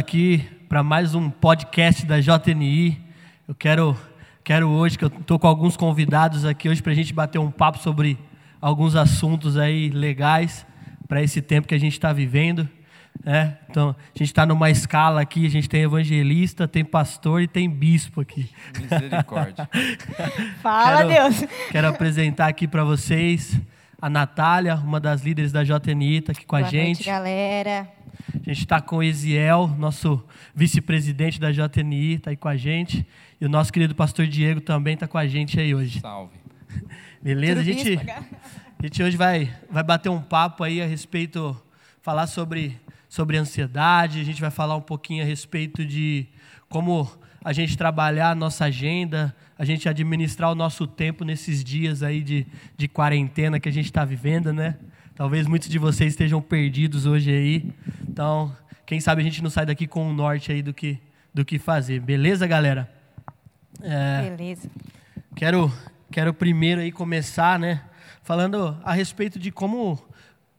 Aqui para mais um podcast da JNI. Eu quero, quero hoje, que eu estou com alguns convidados aqui hoje para a gente bater um papo sobre alguns assuntos aí legais para esse tempo que a gente está vivendo. É, então, a gente está numa escala aqui, a gente tem evangelista, tem pastor e tem bispo aqui. Misericórdia. Fala, quero, Deus. Quero apresentar aqui para vocês a Natália, uma das líderes da JNI, está aqui com Boa a gente. Noite, galera. A gente está com o Eziel, nosso vice-presidente da JNI, está aí com a gente. E o nosso querido pastor Diego também está com a gente aí hoje. Salve. Beleza? A gente, a gente hoje vai, vai bater um papo aí a respeito, falar sobre, sobre ansiedade, a gente vai falar um pouquinho a respeito de como a gente trabalhar a nossa agenda, a gente administrar o nosso tempo nesses dias aí de, de quarentena que a gente está vivendo, né? Talvez muitos de vocês estejam perdidos hoje aí. Então, quem sabe a gente não sai daqui com o um norte aí do que, do que fazer. Beleza, galera? É, Beleza. Quero, quero primeiro aí começar, né, falando a respeito de como,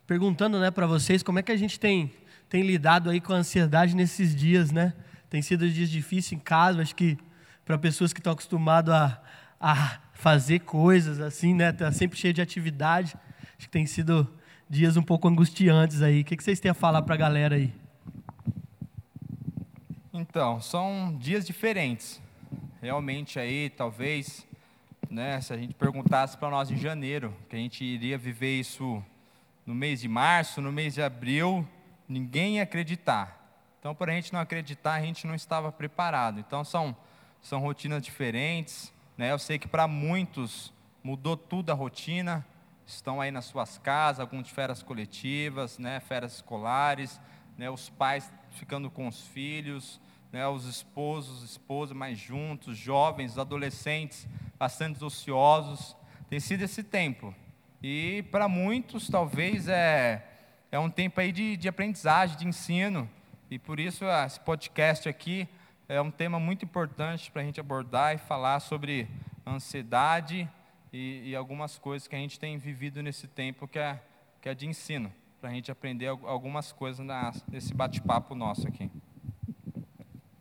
perguntando, né, para vocês como é que a gente tem, tem lidado aí com a ansiedade nesses dias, né? Tem sido dias difíceis em casa, acho que para pessoas que estão acostumadas a, a fazer coisas assim, né, tá sempre cheio de atividade, acho que tem sido dias um pouco angustiantes aí. O que, vocês têm a falar para a galera aí? Então, são dias diferentes. Realmente aí, talvez, né, se a gente perguntasse para nós em janeiro, que a gente iria viver isso no mês de março, no mês de abril, ninguém ia acreditar. Então, para a gente não acreditar, a gente não estava preparado. Então, são, são rotinas diferentes. Né? Eu sei que para muitos mudou tudo a rotina, estão aí nas suas casas, alguns de férias coletivas, né? férias escolares, né? os pais ficando com os filhos, né? os esposos, esposas mais juntos, jovens, adolescentes, bastante ociosos. Tem sido esse tempo. E para muitos, talvez, é, é um tempo aí de, de aprendizagem, de ensino. E por isso, esse podcast aqui é um tema muito importante para a gente abordar e falar sobre ansiedade e, e, algumas coisas que a gente tem vivido nesse tempo que é, que é de ensino, para a gente aprender algumas coisas na, nesse bate-papo nosso aqui.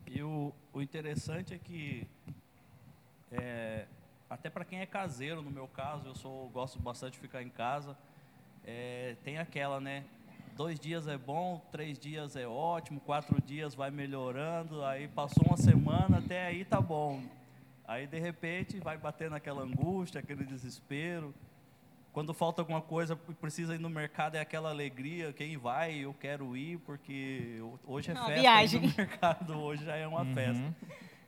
E o, o interessante é que, é, até para quem é caseiro, no meu caso, eu sou, gosto bastante de ficar em casa, é, tem aquela, né? dois dias é bom, três dias é ótimo, quatro dias vai melhorando, aí passou uma semana, até aí tá bom. Aí de repente vai batendo aquela angústia, aquele desespero. Quando falta alguma coisa, precisa ir no mercado, é aquela alegria, quem vai, eu quero ir, porque hoje é Não, festa viagem. no mercado, hoje já é uma Uhum. festa.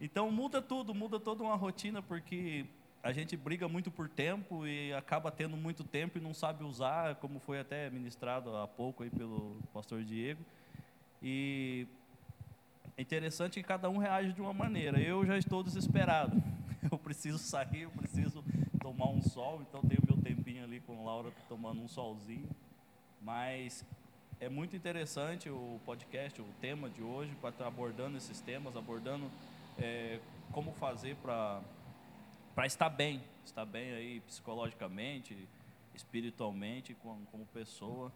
Então muda tudo, muda toda uma rotina, porque a gente briga muito por tempo e acaba tendo muito tempo e não sabe usar, como foi até ministrado há pouco aí pelo pastor Diego. E é interessante que cada um reage de uma maneira. Eu já estou desesperado. Eu preciso sair, eu preciso tomar um sol, então tenho meu tempinho ali com Laura tomando um solzinho. Mas é muito interessante o podcast, o tema de hoje, para estar abordando esses temas, abordando é, como fazer para para estar bem, estar bem aí psicologicamente, espiritualmente, como, como pessoa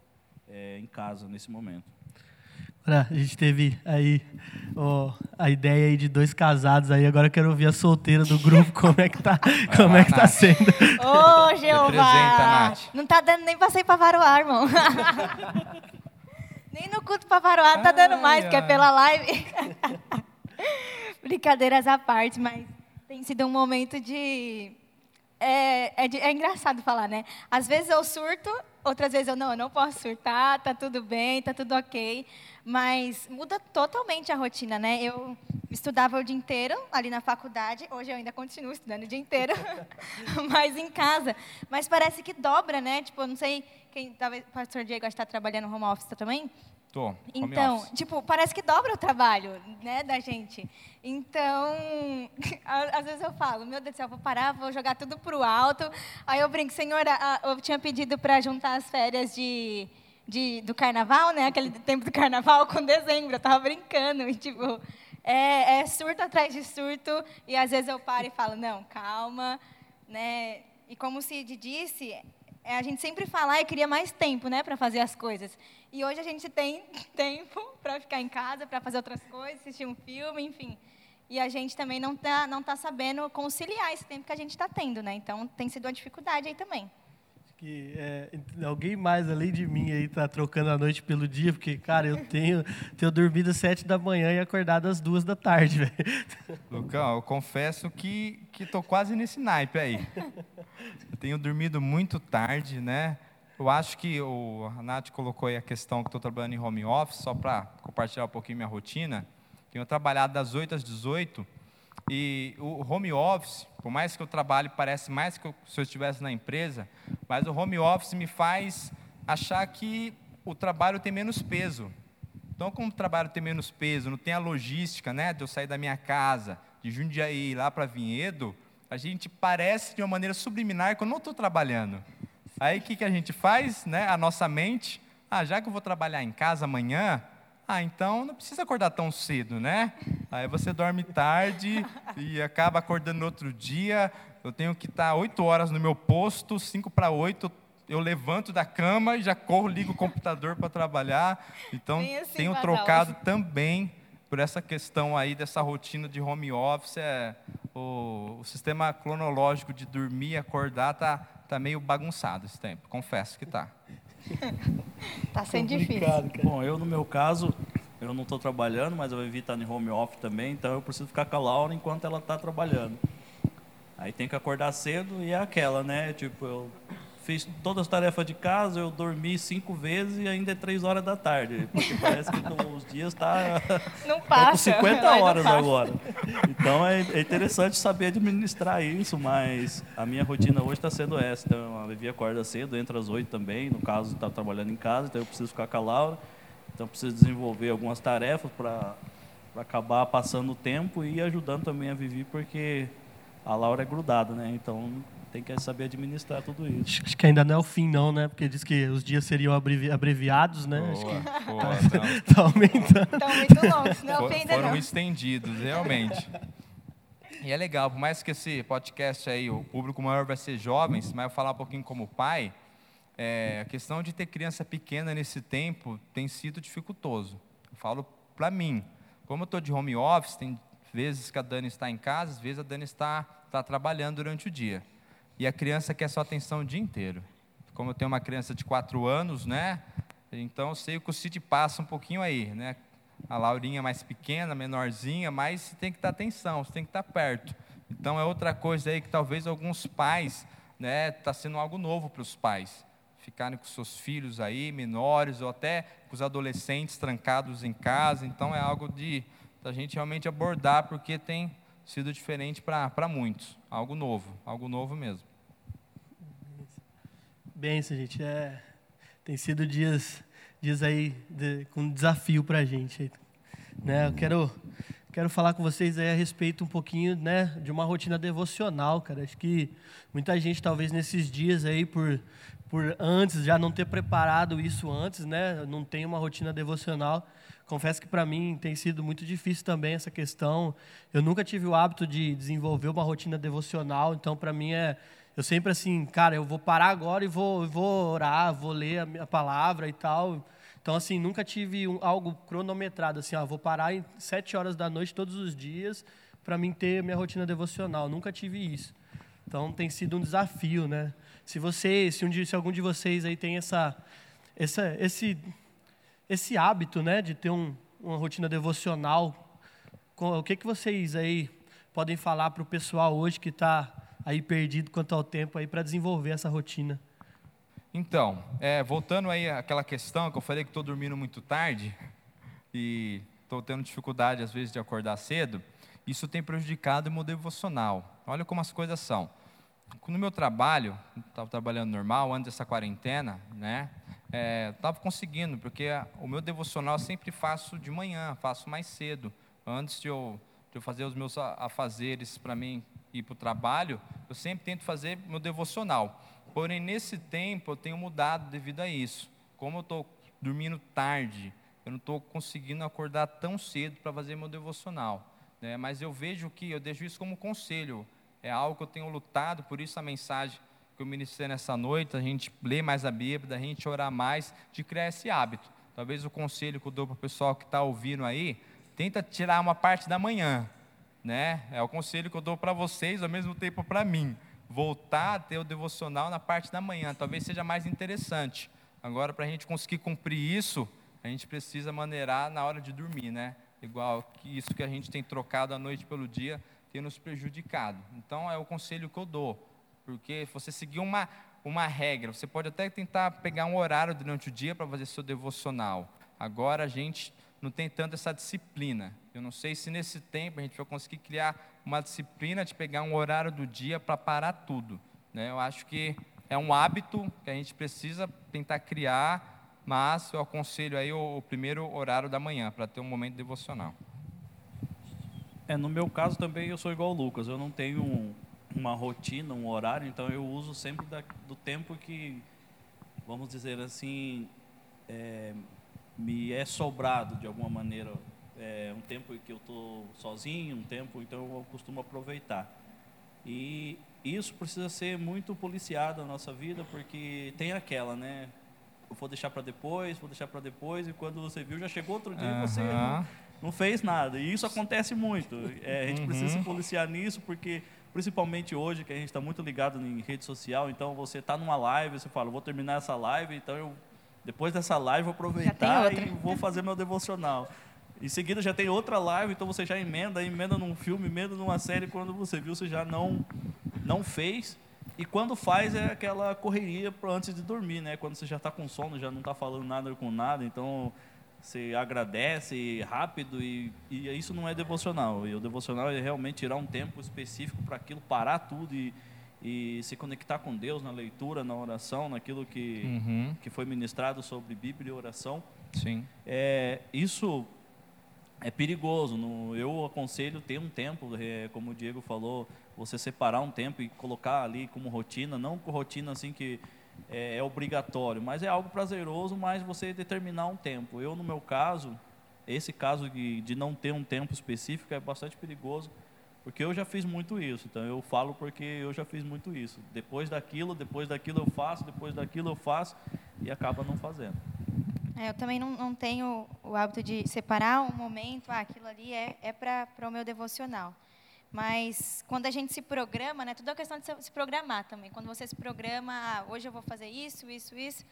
é, em casa nesse momento. A gente teve aí ó, a ideia aí de dois casados aí, agora eu quero ouvir a solteira do grupo, como é que tá, como lá, é que tá sendo. Ô, Jeová! Nath. Não tá dando nem pra sair pra varoar, irmão. nem no culto pra varoar tá dando Ai, mais, porque é ai. pela live. Brincadeiras à parte, mas tem sido um momento de... É, é, de- é engraçado falar, né? Às vezes eu surto, outras vezes eu não, eu não posso surtar, tá tudo bem, tá tudo ok. Mas muda totalmente a rotina, né? Eu estudava o dia inteiro ali na faculdade, hoje eu ainda continuo estudando o dia inteiro, mas em casa. Mas parece que dobra, né? Tipo, não sei, quem, talvez o pastor Diego está trabalhando no home office também. Tô, Então, office. tipo, parece que dobra o trabalho, né, da gente. Então, às vezes eu falo, meu Deus do céu, vou parar, vou jogar tudo pro alto. Aí eu brinco, senhora, eu tinha pedido para juntar as férias de, de- do carnaval, né, aquele tempo do carnaval com dezembro, eu tava brincando, e tipo, é, é surto atrás de surto, e às vezes eu paro e falo, não, calma, né, e como o Cid disse, a gente sempre fala, eu queria mais tempo, né, para fazer as coisas. E hoje a gente tem tempo para ficar em casa, para fazer outras coisas, assistir um filme, enfim. E a gente também não está não tá sabendo conciliar esse tempo que a gente está tendo, né? Então tem sido uma dificuldade aí também que é, alguém mais além de mim aí tá trocando a noite pelo dia, porque, cara, eu tenho, tenho dormido às sete da manhã e acordado às duas da tarde, velho. Lucão, eu confesso que, que tô quase nesse naipe aí. Eu tenho dormido muito tarde, né? Eu acho que o a Nath colocou aí a questão que estou trabalhando em home office, só para compartilhar um pouquinho minha rotina. Tenho trabalhado das 8 às 18 e o home office, por mais que eu trabalhe, parece mais que eu, se eu estivesse na empresa, mas o home office me faz achar que o trabalho tem menos peso. Então, como o trabalho tem menos peso, não tem a logística, né, de eu sair da minha casa, de Jundiaí lá para Vinhedo, a gente parece de uma maneira subliminar que eu não estou trabalhando. Aí o que, que a gente faz, né? A nossa mente, ah, já que eu vou trabalhar em casa amanhã, ah, então não precisa acordar tão cedo, né? Aí você dorme tarde e acaba acordando no outro dia. Eu tenho que estar oito horas no meu posto, cinco para oito eu levanto da cama e já corro, ligo o computador para trabalhar. Então, assim, tenho trocado hoje. também por essa questão aí dessa rotina de home office. É, o, o sistema cronológico de dormir e acordar tá, tá meio bagunçado esse tempo, confesso que está. Está sendo difícil. Cara. Bom, eu no meu caso, eu não estou trabalhando, mas eu evito estar em home office também, então eu preciso ficar com a Laura enquanto ela está trabalhando. Aí tem que acordar cedo e é aquela, né? Tipo, eu fiz todas as tarefas de casa, eu dormi cinco vezes e ainda é três horas da tarde. Porque parece que os dias tá, não passa, com 50 horas agora. Então é, é, interessante saber administrar isso, mas a minha rotina hoje está sendo essa. Então a Vivi acorda cedo, entra às oito também, no caso está trabalhando em casa, então eu preciso ficar com a Laura. Então preciso desenvolver algumas tarefas para acabar passando o tempo e ajudando também a Vivi, porque a Laura é grudada, né? Então tem que saber administrar tudo isso. Acho que ainda não é o fim, não, né? Porque diz que os dias seriam abrevi abreviados, né? Boa, Acho que boa, tá, tá aumentando. Estão muito longos, não For, ainda Foram não. estendidos, realmente. E é legal, por mais que esse podcast aí, o público maior vai ser jovens, mas eu falar um pouquinho como pai, é, a questão de ter criança pequena nesse tempo tem sido dificultoso. Eu falo para mim, como eu estou de home office, tem vezes que a Dani está em casa, às vezes a Dani está, está trabalhando durante o dia e a criança quer sua atenção o dia inteiro. Como eu tenho uma criança de quatro anos, né? Então eu sei que o Cid passa um pouquinho aí, né? A Laurinha mais pequena, menorzinha, mas tem que dar atenção, você tem que estar perto. Então é outra coisa aí que talvez alguns pais, né, está sendo algo novo para os pais, ficarem com seus filhos aí menores ou até com os adolescentes trancados em casa. Então é algo de da gente realmente abordar porque tem sido diferente para muitos. Algo novo, algo novo mesmo. Benção, gente. É, tem sido dias, dias aí de, com desafio para a gente. Né? Eu quero, quero falar com vocês aí a respeito um pouquinho né, de uma rotina devocional, cara. Acho que muita gente, talvez nesses dias aí, por, por antes, já não ter preparado isso antes, né? Não tem uma rotina devocional confesso que para mim tem sido muito difícil também essa questão. Eu nunca tive o hábito de desenvolver uma rotina devocional, então para mim é eu sempre assim, cara, eu vou parar agora e vou, vou orar, vou ler a minha palavra e tal. Então assim, nunca tive um, algo cronometrado assim, ó, vou parar em sete horas da noite todos os dias para mim ter minha rotina devocional. Nunca tive isso. Então tem sido um desafio, né? Se você, se, um se algum de vocês aí tem essa, essa esse esse hábito, né, de ter um, uma rotina devocional. O que, que vocês aí podem falar para o pessoal hoje que está aí perdido quanto ao tempo aí para desenvolver essa rotina? Então, é, voltando aí àquela questão que eu falei que estou dormindo muito tarde e estou tendo dificuldade às vezes de acordar cedo, isso tem prejudicado o meu devocional. Olha como as coisas são. No meu trabalho, estava trabalhando normal antes dessa quarentena, né? estava é, conseguindo, porque o meu devocional eu sempre faço de manhã, faço mais cedo. Antes de eu, de eu fazer os meus afazeres para mim ir para o trabalho, eu sempre tento fazer meu devocional. Porém, nesse tempo eu tenho mudado devido a isso. Como eu estou dormindo tarde, eu não estou conseguindo acordar tão cedo para fazer meu devocional. Né? Mas eu vejo que, eu deixo isso como conselho, é algo que eu tenho lutado, por isso a mensagem que eu ministrei nessa noite, a gente ler mais a Bíblia, a gente orar mais, de criar esse hábito. Talvez o conselho que eu dou para o pessoal que está ouvindo aí, tenta tirar uma parte da manhã, né? É o conselho que eu dou para vocês, ao mesmo tempo para mim. Voltar a ter o devocional na parte da manhã, talvez seja mais interessante. Agora, para a gente conseguir cumprir isso, a gente precisa maneirar na hora de dormir, né? Igual que isso que a gente tem trocado a noite pelo dia, tem nos prejudicado. Então, é o conselho que eu dou. Porque você seguir uma, uma regra, você pode até tentar pegar um horário durante o dia para fazer seu devocional. Agora a gente não tem tanto essa disciplina. Eu não sei se nesse tempo a gente vai conseguir criar uma disciplina de pegar um horário do dia para parar tudo. Né? Eu acho que é um hábito que a gente precisa tentar criar, mas eu aconselho aí o, o primeiro horário da manhã para ter um momento devocional. É, no meu caso também eu sou igual o Lucas, eu não tenho um, uma rotina, um horário, então eu uso sempre da, do tempo que, vamos dizer assim, é, me é sobrado de alguma maneira. É, um tempo que eu estou sozinho, um tempo, então eu costumo aproveitar. E isso precisa ser muito policiado na nossa vida, porque tem aquela, né? Eu vou deixar para depois, vou deixar para depois, e quando você viu, já chegou outro dia e você não, não, fez nada. E isso acontece muito. É, a gente uhum. precisa se policiar nisso, porque principalmente hoje que a gente está muito ligado em rede social, então você está numa live, você fala, vou terminar essa live, então eu depois dessa live vou aproveitar e vou fazer meu devocional. Em seguida já tem outra live, então você já emenda, emenda num filme, emenda numa série, quando você viu, você já não não fez. E quando faz é aquela correria antes de dormir, né? Quando você já está com sono, já não está falando nada com nada, então você agradece rápido e, e isso não é devocional. E o devocional é realmente tirar um tempo específico para aquilo, parar tudo e, e se conectar com Deus na leitura, na oração, naquilo que, uhum. que foi ministrado sobre Bíblia e oração. Sim. É, isso é perigoso. No, eu aconselho ter um tempo, é, como o Diego falou, você separar um tempo e colocar ali como rotina, não com rotina assim que é, é, obrigatório, mas é algo prazeroso, mas você determinar um tempo. Eu, no meu caso, esse caso de, de não ter um tempo específico é bastante perigoso, porque eu já fiz muito isso. Então, eu falo porque eu já fiz muito isso. Depois daquilo, depois daquilo eu faço, depois daquilo eu faço, e acaba não fazendo. É, eu também não, não, tenho o hábito de separar um momento, ah, aquilo ali é, é para o meu devocional. Mas quando a gente se programa, né, tudo é questão de se programar também. Quando você se programa, ah, hoje eu vou fazer isso, isso, isso.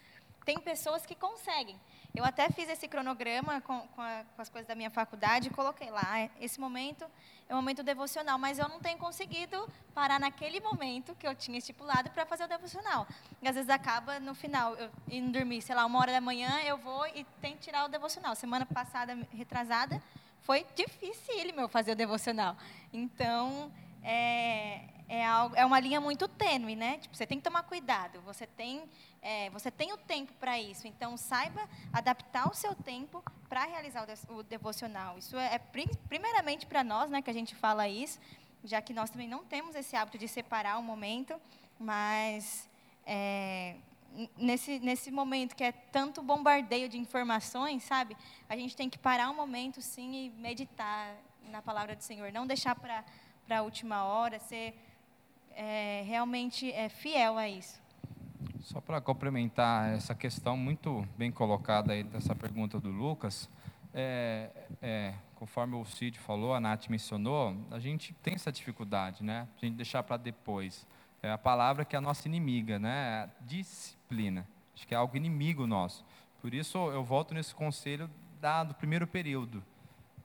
Tem pessoas que conseguem. Eu até fiz esse cronograma com, com, a, com as coisas da minha faculdade e coloquei lá. Ah, esse momento é um momento devocional, mas eu não tenho conseguido parar naquele momento que eu tinha estipulado para fazer o devocional. E às vezes acaba no final, eu indo dormir, sei lá, uma hora da manhã, eu vou e tenho que tirar o devocional. Semana passada, retrasada, foi difícil meu fazer o devocional. Então, é, é, algo, é uma linha muito tênue, né? Tipo, você tem que tomar cuidado. Você tem, é, você tem o tempo para isso. Então, saiba adaptar o seu tempo para realizar o, o, devocional. Isso é, é primeiramente para nós, né, que a gente fala isso, já que nós também não temos esse hábito de separar um momento, mas é, nesse, nesse momento que é tanto bombardeio de informações, sabe? A gente tem que parar um momento, sim, e meditar na palavra do Senhor. Não deixar para a última hora, ser é, realmente é, fiel a isso. Só para complementar essa questão muito bem colocada aí dessa pergunta do Lucas, é, é, conforme o Cid falou, a Nath mencionou, a gente tem essa dificuldade, né? A gente deixar para depois. É a palavra que é a nossa inimiga, né? Disciplina. Acho que é algo inimigo nosso. Por isso eu volto nesse conselho da, do primeiro período.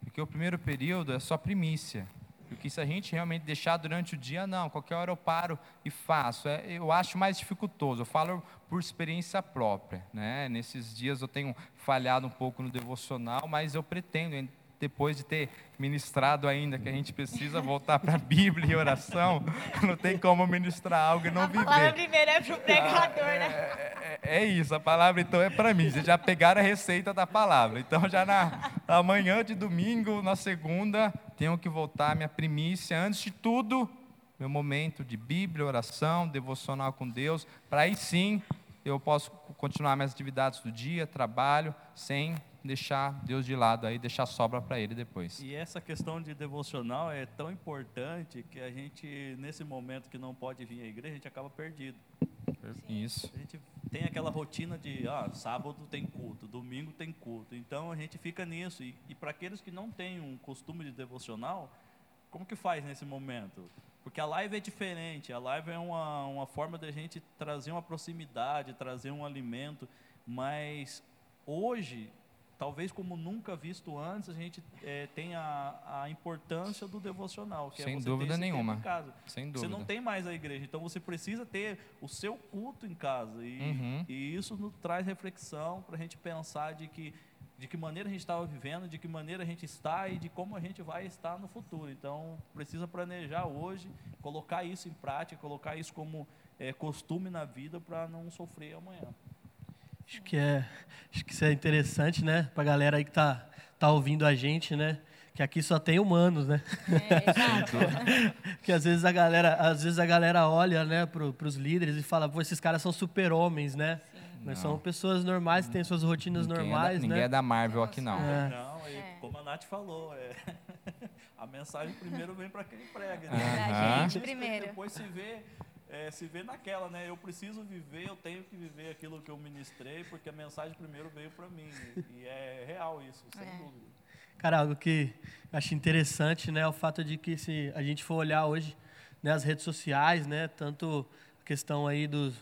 Porque o primeiro período é só primícia. Porque se a gente realmente deixar durante o dia, não, qualquer hora eu paro e faço. É, eu acho mais dificultoso, eu falo por experiência própria. Né? Nesses dias eu tenho falhado um pouco no devocional, mas eu pretendo, depois de ter ministrado ainda, que a gente precisa voltar para a Bíblia e oração, não tem como ministrar algo e não viver. A palavra primeiro é para o pregador, né? É, é, é, isso, a palavra então é para mim. Vocês já pegaram a receita da palavra. Então, já na amanhã de domingo, na segunda, tenho que voltar minha primícia. Antes de tudo, meu momento de Bíblia, oração, devocional com Deus, para aí sim eu posso continuar minhas atividades do dia, trabalho, sem deixar Deus de lado aí, deixar sobra para Ele depois. E essa questão de devocional é tão importante que a gente, nesse momento que não pode vir à igreja, a gente acaba perdido. Isso. A gente tem aquela rotina de, ah, sábado tem culto, domingo tem culto. Então a gente fica nisso. E, e para aqueles que não têm um costume de devocional, como que faz nesse momento? Porque a live é diferente, a live é uma, uma forma da gente trazer uma proximidade, trazer um alimento, mas hoje talvez como nunca visto antes, a gente é, tem a, a, importância do devocional, que Sem é você dúvida nenhuma. em casa. Sem dúvida. Você não tem mais a igreja, então você precisa ter o seu culto em casa. E, uhum. e isso nos traz reflexão para a gente pensar de que de que maneira a gente estava vivendo, de que maneira a gente está e de como a gente vai estar no futuro. Então, precisa planejar hoje, colocar isso em prática, colocar isso como é, costume na vida para não sofrer amanhã. Acho que é, acho que isso é interessante, né, para a galera aí que tá tá ouvindo a gente, né? Que aqui só tem humanos, né? É, que às vezes a galera, às vezes a galera olha, né, para os líderes e fala, pô, esses caras são super-homens, né? Sim. Mas Não. são pessoas normais, que têm suas rotinas Ninguém é da- normais, ninguém né? é da Marvel aqui não. É. Não, e É. como a Nath falou, é, a mensagem primeiro vem para quem prega. Aham. Da gente primeiro. Depois se vê, é, se vê naquela, né? Eu preciso viver, eu tenho que viver aquilo que eu ministrei, porque a mensagem primeiro veio para mim. E é real isso, sem É. dúvida. Cara, algo que eu acho interessante, né, é o fato de que se a gente for olhar hoje, né, as redes sociais, né, tanto a questão aí dos,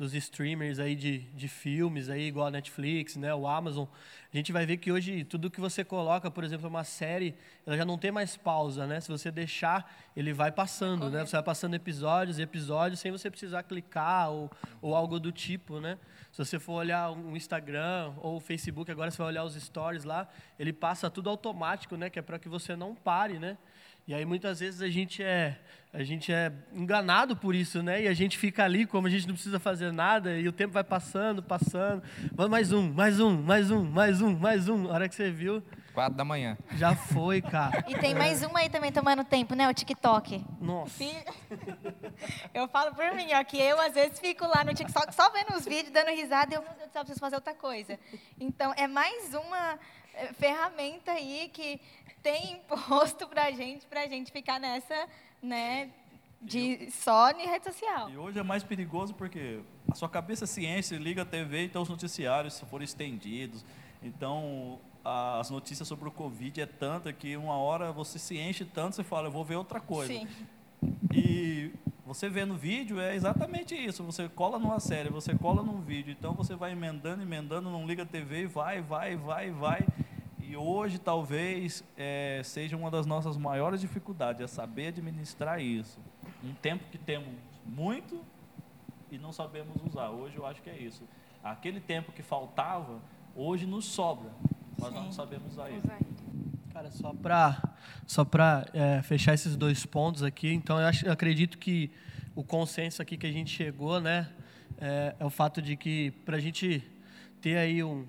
dos streamers aí de, de filmes aí, igual a Netflix, né, o Amazon, a gente vai ver que hoje tudo que você coloca, por exemplo, uma série, ela já não tem mais pausa, né? Se você deixar, ele vai passando, né? Você vai passando episódios e episódios sem você precisar clicar ou, ou algo do tipo, né? Se você for olhar um Instagram ou o Facebook, agora você vai olhar os stories lá, ele passa tudo automático, né? Que é para que você não pare, né? E aí muitas vezes a gente é a gente é enganado por isso, né? E a gente fica ali como a gente não precisa fazer nada e o tempo vai passando, passando. Vamos mais um, mais um, mais um, mais um, mais um. A hora que você viu, Quatro da manhã. já foi, cara. E tem mais uma aí também tomando tempo, né? O TikTok. Nossa. Eu falo por mim, ó, que eu às vezes fico lá no TikTok só vendo os vídeos, dando risada, e eu, meu Deus do céu, preciso fazer outra coisa. Então, é mais uma ferramenta aí que tem imposto pra gente, pra gente ficar nessa, né, de só em rede social. E hoje é mais perigoso porque a sua cabeça se enche, liga a TV, então os noticiários foram estendidos. Então, as notícias sobre o Covid é tanta que uma hora você se enche tanto, você fala, eu vou ver outra coisa. Sim. E você vendo vídeo é exatamente isso. Você cola numa série, você cola num vídeo. Então você vai emendando, emendando, não liga a TV, vai, vai, vai, vai. E hoje talvez é, seja uma das nossas maiores dificuldades, é saber administrar isso. Um tempo que temos muito e não sabemos usar. Hoje eu acho que é isso. Aquele tempo que faltava, hoje nos sobra, mas nós não Sim. sabemos usar isso. Cara, só para só pra, é, fechar esses dois pontos aqui, então eu, acho, eu acredito que o consenso aqui que a gente chegou, né, é, é o fato de que para a gente ter aí um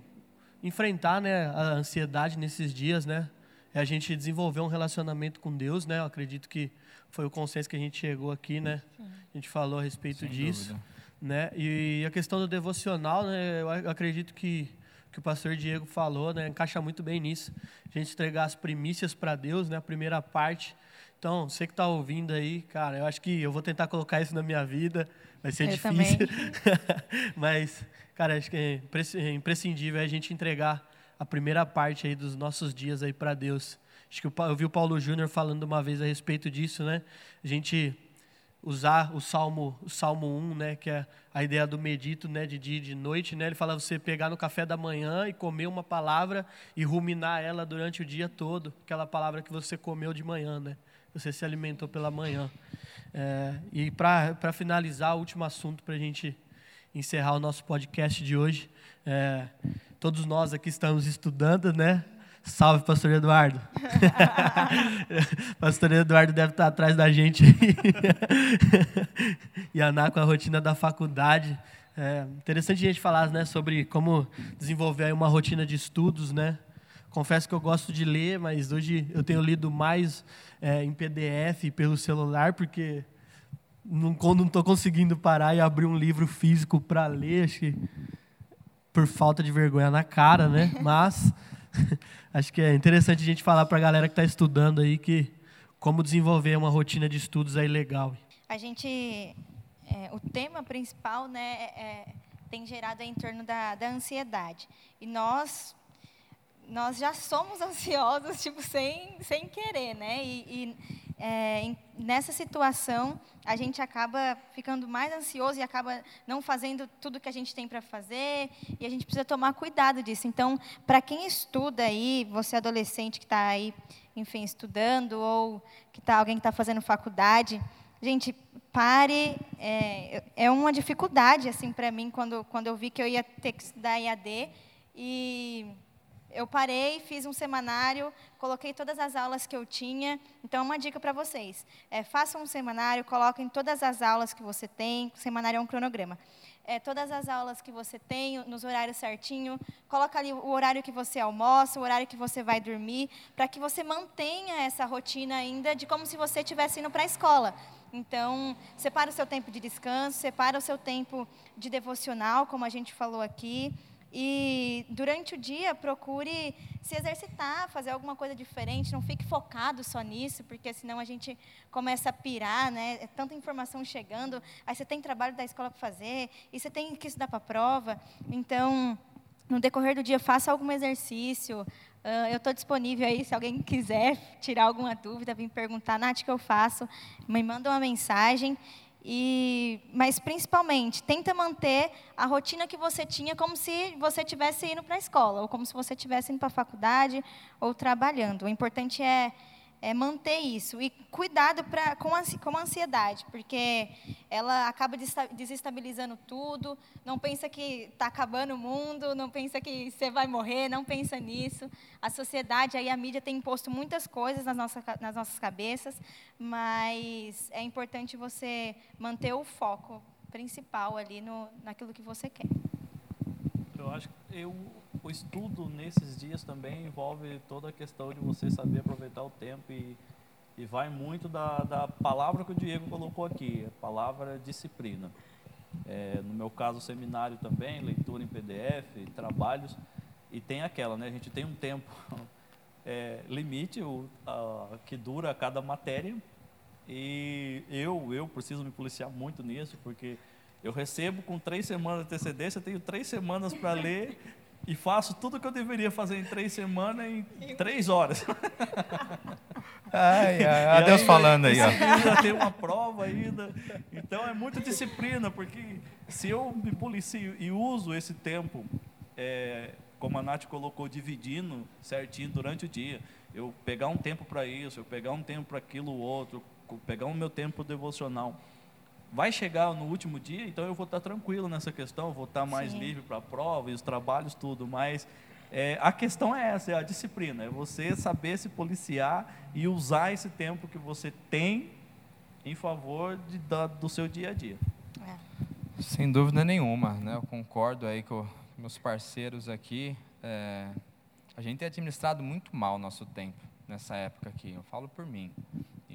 enfrentar, né, a ansiedade nesses dias, né, é a gente desenvolver um relacionamento com Deus, né, eu acredito que foi o consenso que a gente chegou aqui, né, a gente falou a respeito Sem disso dúvida. né? E a questão do devocional, né? Eu ac- acredito que que o pastor Diego falou, né? Encaixa muito bem nisso. A gente entregar as primícias para Deus, né? A primeira parte. Então, você que está ouvindo aí, cara, eu acho que eu vou tentar colocar isso na minha vida. Vai ser Eu difícil. Mas, cara, acho que é é imprescindível a gente entregar a primeira parte aí dos nossos dias aí para Deus. Acho que eu vi o Paulo Júnior falando uma vez a respeito disso, né? A gente usar o Salmo, o Salmo 1, né, que é a ideia do medito, né, de dia e de noite, né? Ele fala você pegar no café da manhã e comer uma palavra e ruminar ela durante o dia todo, aquela palavra que você comeu de manhã, né? Você se alimentou pela manhã. É, e para finalizar, o último assunto para a gente encerrar o nosso podcast de hoje, é, todos nós aqui estamos estudando, né? Salve, Pastor Eduardo. Pastor Eduardo deve estar atrás da gente e a Ana com a rotina da faculdade. É interessante a gente falar né, sobre como desenvolver uma rotina de estudos, né? Confesso que eu gosto de ler, mas hoje eu tenho lido mais é, em PDF pelo celular, porque não estou conseguindo parar e abrir um livro físico para ler, acho que por falta de vergonha na cara, né? Mas acho que é interessante a gente falar para a galera que está estudando aí que como desenvolver uma rotina de estudos aí legal. A gente, é, o tema principal, né, é, é tem gerado em torno da, da ansiedade. E nós nós já somos ansiosos, tipo, sem, sem querer, né? E, e é, nessa situação, a gente acaba ficando mais ansioso e acaba não fazendo tudo que a gente tem para fazer, e a gente precisa tomar cuidado disso. Então, para quem estuda aí, você adolescente que está aí, enfim, estudando, ou que tá, alguém que está fazendo faculdade, gente, pare. É, é uma dificuldade, assim, para mim, quando, quando eu vi que eu ia ter que estudar IAD, e eu parei, fiz um semanário, coloquei todas as aulas que eu tinha. Então, uma dica para vocês: é, façam um semanário, coloquem todas as aulas que você tem. Semanário é um cronograma. É, todas as aulas que você tem, nos horários certinho. Coloca ali o horário que você almoça, o horário que você vai dormir, para que você mantenha essa rotina ainda de como se você estivesse indo para a escola. Então, separa o seu tempo de descanso, separa o seu tempo de devocional, como a gente falou aqui. E durante o dia, procure se exercitar, fazer alguma coisa diferente, não fique focado só nisso, porque senão a gente começa a pirar, né? É tanta informação chegando, aí você tem trabalho da escola para fazer, e você tem que estudar para a prova. Então, no decorrer do dia, faça algum exercício. Uh, eu estou disponível aí, se alguém quiser tirar alguma dúvida, vir perguntar, Nath, o que eu faço? Me manda uma mensagem. E, mas principalmente, tenta manter a rotina que você tinha como se você estivesse indo para a escola, ou como se você estivesse indo para a faculdade ou trabalhando. O importante é é manter isso. E cuidado pra, com, a, com a ansiedade, porque ela acaba desestabilizando tudo. Não pensa que está acabando o mundo, não pensa que você vai morrer, não pensa nisso. A sociedade, aí a mídia tem imposto muitas coisas nas nossas, nas nossas cabeças, mas é importante você manter o foco principal ali no, naquilo que você quer. Eu acho que eu o estudo nesses dias também envolve toda a questão de você saber aproveitar o tempo e, e vai muito da, da palavra que o Diego colocou aqui, a palavra disciplina. É, no meu caso, seminário também, leitura em PDF, trabalhos, e tem aquela, né? A gente tem um tempo é, limite o, a, que dura cada matéria, e eu, eu preciso me policiar muito nisso, porque eu recebo com três semanas de antecedência, tenho três semanas para ler e faço tudo o que eu deveria fazer em três semanas em três horas. Ai, ai, ai Deus falando aí. Ainda tem uma prova ainda. Então é muita disciplina, porque se eu me policio e uso esse tempo, é, como a Nath colocou, dividindo certinho durante o dia, eu pegar um tempo para isso, eu pegar um tempo para aquilo outro, pegar o meu tempo devocional vai chegar no último dia, então eu vou estar tranquilo nessa questão, vou estar mais Sim. livre para a prova e os trabalhos, tudo. Mas é, a questão é essa, é a disciplina, é você saber se policiar e usar esse tempo que você tem em favor de, da, do seu dia a dia. É. Sem dúvida nenhuma, né? eu concordo aí com meus parceiros aqui. É, a gente tem administrado muito mal o nosso tempo nessa época aqui, eu falo por mim.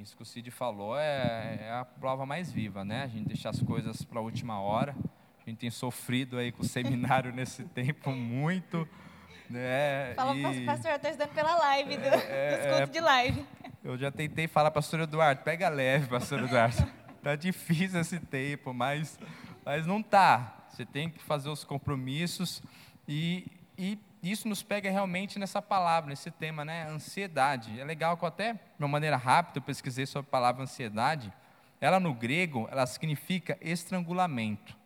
Isso que o Cid falou é, é a prova mais viva, né? A gente deixa as coisas para a última hora. A gente tem sofrido aí com o seminário nesse tempo muito. Né? Fala, e... pastor, eu estou estudando pela live, do, é, desconto é, de live. Eu já tentei falar, pastor Eduardo, pega leve, pastor Eduardo. tá difícil esse tempo, mas, mas não tá. Você tem que fazer os compromissos e, e isso nos pega realmente nessa palavra, nesse tema, né? Ansiedade. É legal que eu até, de uma maneira rápida, eu pesquisei sobre a palavra ansiedade. Ela no grego, ela significa estrangulamento.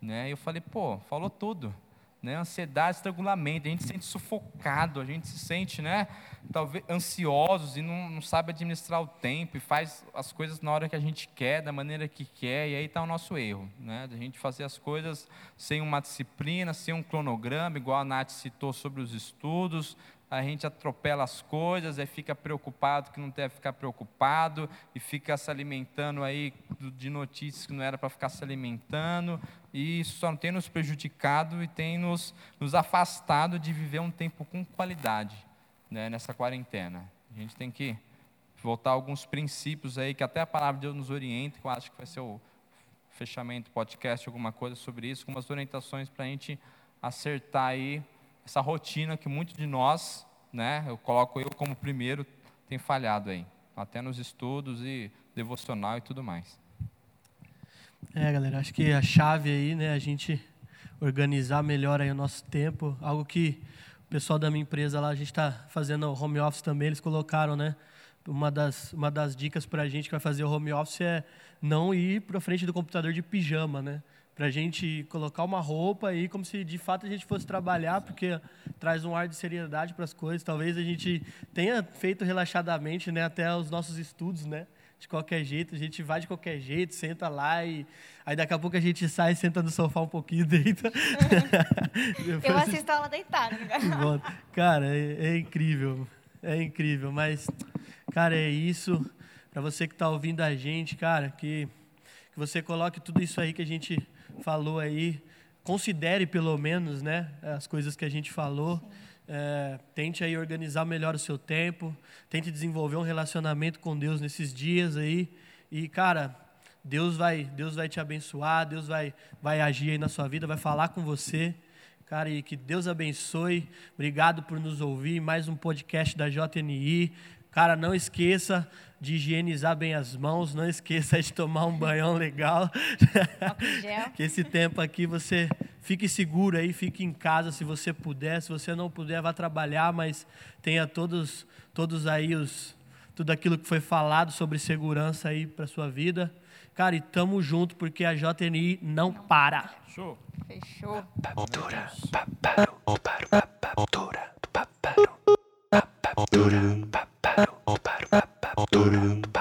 Né? Eu falei, pô, falou tudo né? Ansiedade, estrangulamento, a gente se sente sufocado, a gente se sente, né? Talvez ansiosos e não, não sabe administrar o tempo e faz as coisas na hora que a gente quer, da maneira que quer, e aí está o nosso erro, né? Da gente fazer as coisas sem uma disciplina, sem um cronograma, igual a Nath citou sobre os estudos, a gente atropela as coisas, aí fica preocupado que não deve ficar preocupado, e fica se alimentando aí de notícias que não era para ficar se alimentando, e isso só tem nos prejudicado e tem nos, nos afastado de viver um tempo com qualidade né, nessa quarentena. A gente tem que voltar a alguns princípios aí que até a palavra de Deus nos orienta, que eu acho que vai ser o fechamento podcast, alguma coisa sobre isso, algumas orientações para a gente acertar aí essa rotina que muitos de nós, né, eu coloco eu como primeiro, tem falhado aí, até nos estudos e devocional e tudo mais. É, galera, acho que a chave aí, né, a gente organizar melhor aí o nosso tempo, algo que o pessoal da minha empresa lá, a gente está fazendo home office também, eles colocaram, né, uma das, uma das dicas para a gente que vai fazer o home office é não ir para frente do computador de pijama, né? Para a gente colocar uma roupa aí como se de fato a gente fosse trabalhar, porque traz um ar de seriedade para as coisas. Talvez a gente tenha feito relaxadamente, né, até os nossos estudos, né? De qualquer jeito, a gente vai de qualquer jeito, senta lá e aí daqui a pouco a gente sai, senta no sofá um pouquinho, deita. Eu assisto a aula deitada. Né? Cara, é, é incrível, é incrível, mas Cara, é isso. Para você que está ouvindo a gente, cara, que, que você coloque tudo isso aí que a gente falou aí, considere pelo menos, né, as coisas que a gente falou. É, tente aí organizar melhor o seu tempo, tente desenvolver um relacionamento com Deus nesses dias aí. E, cara, Deus vai, Deus vai te abençoar, Deus vai, vai agir aí na sua vida, vai falar com você. Cara, e que Deus abençoe. Obrigado por nos ouvir. Mais um podcast da JNI. Cara, não esqueça de higienizar bem as mãos, não esqueça de tomar um banhão legal. que esse tempo aqui você fique seguro aí, fique em casa se você puder, se você não puder, vá trabalhar, mas tenha todos todos aí os tudo aquilo que foi falado sobre segurança aí para sua vida. Cara, e tamo junto porque a JNI não, não para. para. Show. Fechou. Cultura. Cultura. Cultura. Cultura. Кто?